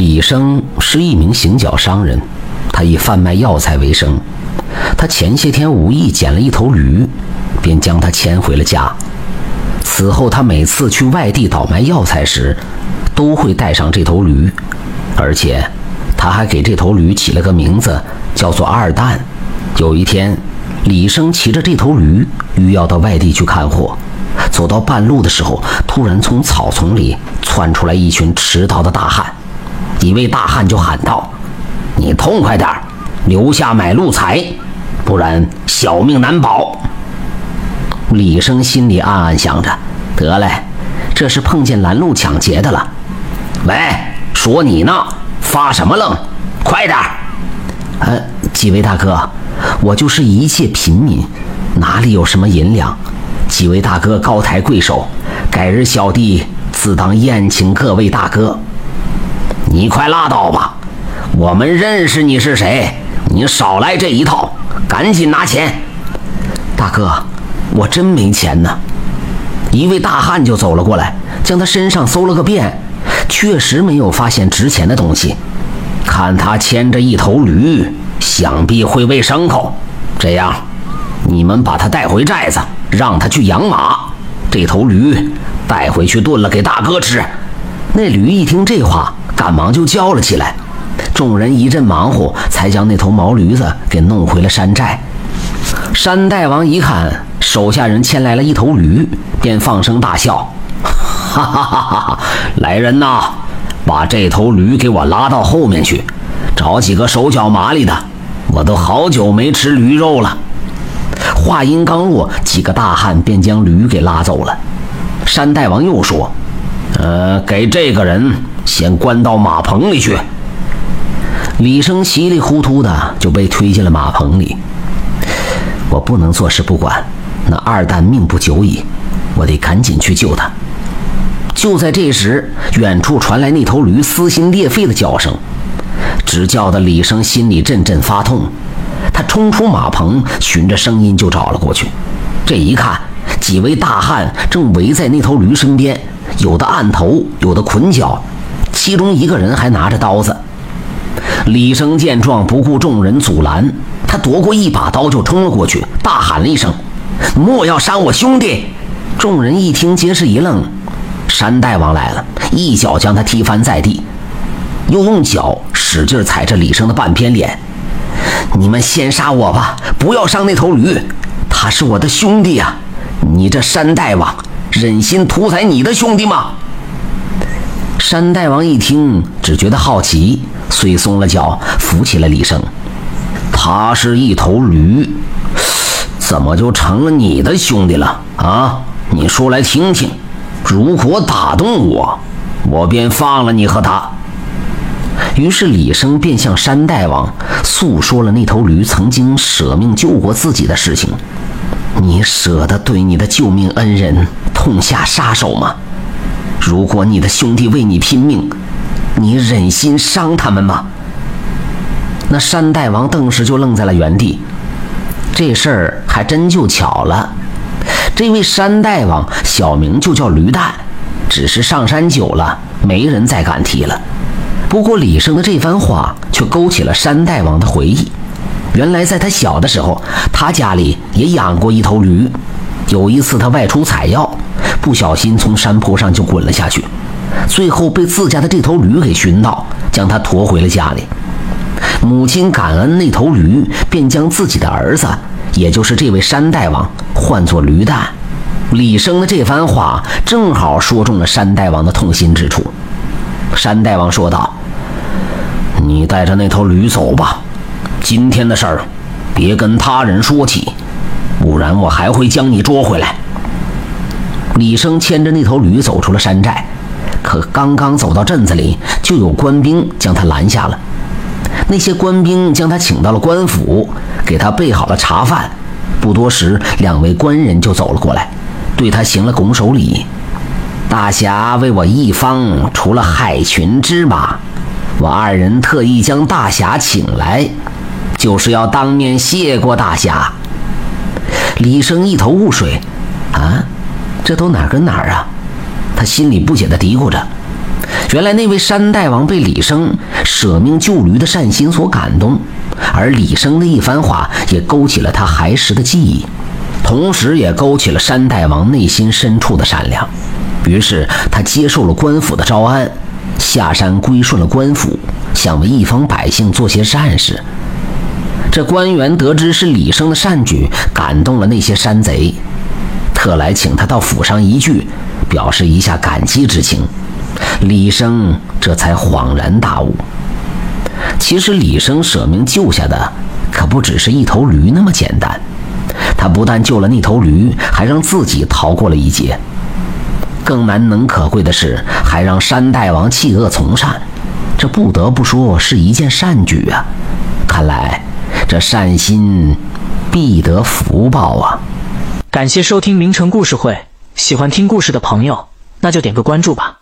李生是一名行脚商人，他以贩卖药材为生。他前些天无意捡了一头驴，便将它牵回了家。此后，他每次去外地倒卖药材时，都会带上这头驴，而且他还给这头驴起了个名字，叫做二蛋。有一天，李生骑着这头驴，欲要到外地去看货。走到半路的时候，突然从草丛里窜出来一群迟到的大汉。一位大汉就喊道：“你痛快点，留下买路财，不然小命难保。”李生心里暗暗想着：“得嘞，这是碰见拦路抢劫的了。”喂，说你呢，发什么愣？快点儿！呃，几位大哥，我就是一介平民，哪里有什么银两？几位大哥高抬贵手，改日小弟自当宴请各位大哥。你快拉倒吧，我们认识你是谁，你少来这一套，赶紧拿钱。大哥，我真没钱呢。一位大汉就走了过来，将他身上搜了个遍，确实没有发现值钱的东西。看他牵着一头驴，想必会喂牲口。这样，你们把他带回寨子，让他去养马。这头驴带回去炖了给大哥吃。那驴一听这话。赶忙就叫了起来，众人一阵忙活，才将那头毛驴子给弄回了山寨。山大王一看手下人牵来了一头驴，便放声大笑：“哈哈哈哈！来人呐，把这头驴给我拉到后面去，找几个手脚麻利的，我都好久没吃驴肉了。”话音刚落，几个大汉便将驴给拉走了。山大王又说：“呃，给这个人。”先关到马棚里去。李生稀里糊涂的就被推进了马棚里。我不能坐视不管，那二蛋命不久矣，我得赶紧去救他。就在这时，远处传来那头驴撕心裂肺的叫声，只叫得李生心里阵阵发痛。他冲出马棚，循着声音就找了过去。这一看，几位大汉正围在那头驴身边，有的按头，有的捆脚。其中一个人还拿着刀子，李生见状，不顾众人阻拦，他夺过一把刀就冲了过去，大喊了一声：“莫要伤我兄弟！”众人一听，皆是一愣。山大王来了，一脚将他踢翻在地，又用脚使劲踩着李生的半边脸：“你们先杀我吧，不要伤那头驴，他是我的兄弟呀！你这山大王，忍心屠宰你的兄弟吗？”山大王一听，只觉得好奇，遂松了脚，扶起了李生。他是一头驴，怎么就成了你的兄弟了啊？你说来听听。如果打动我，我便放了你和他。于是李生便向山大王诉说了那头驴曾经舍命救过自己的事情。你舍得对你的救命恩人痛下杀手吗？如果你的兄弟为你拼命，你忍心伤他们吗？那山大王顿时就愣在了原地。这事儿还真就巧了，这位山大王小名就叫驴蛋，只是上山久了，没人再敢提了。不过李生的这番话却勾起了山大王的回忆。原来在他小的时候，他家里也养过一头驴。有一次他外出采药。不小心从山坡上就滚了下去，最后被自家的这头驴给寻到，将他驮回了家里。母亲感恩那头驴，便将自己的儿子，也就是这位山大王，唤作驴蛋。李生的这番话正好说中了山大王的痛心之处。山大王说道：“你带着那头驴走吧，今天的事儿，别跟他人说起，不然我还会将你捉回来。”李生牵着那头驴走出了山寨，可刚刚走到镇子里，就有官兵将他拦下了。那些官兵将他请到了官府，给他备好了茶饭。不多时，两位官人就走了过来，对他行了拱手礼。大侠为我一方除了害群之马，我二人特意将大侠请来，就是要当面谢过大侠。李生一头雾水，啊？这都哪儿跟哪儿啊？他心里不解地嘀咕着。原来那位山大王被李生舍命救驴的善心所感动，而李生的一番话也勾起了他孩时的记忆，同时也勾起了山大王内心深处的善良。于是他接受了官府的招安，下山归顺了官府，想为一方百姓做些善事。这官员得知是李生的善举感动了那些山贼，特来请他到府上一聚，表示一下感激之情。李生这才恍然大悟，其实李生舍命救下的可不只是一头驴那么简单，他不但救了那头驴，还让自己逃过了一劫。更难能可贵的是，还让山大王弃恶从善，这不得不说是一件善举啊！看来这善心必得福报啊！感谢收听名城故事会，喜欢听故事的朋友，那就点个关注吧。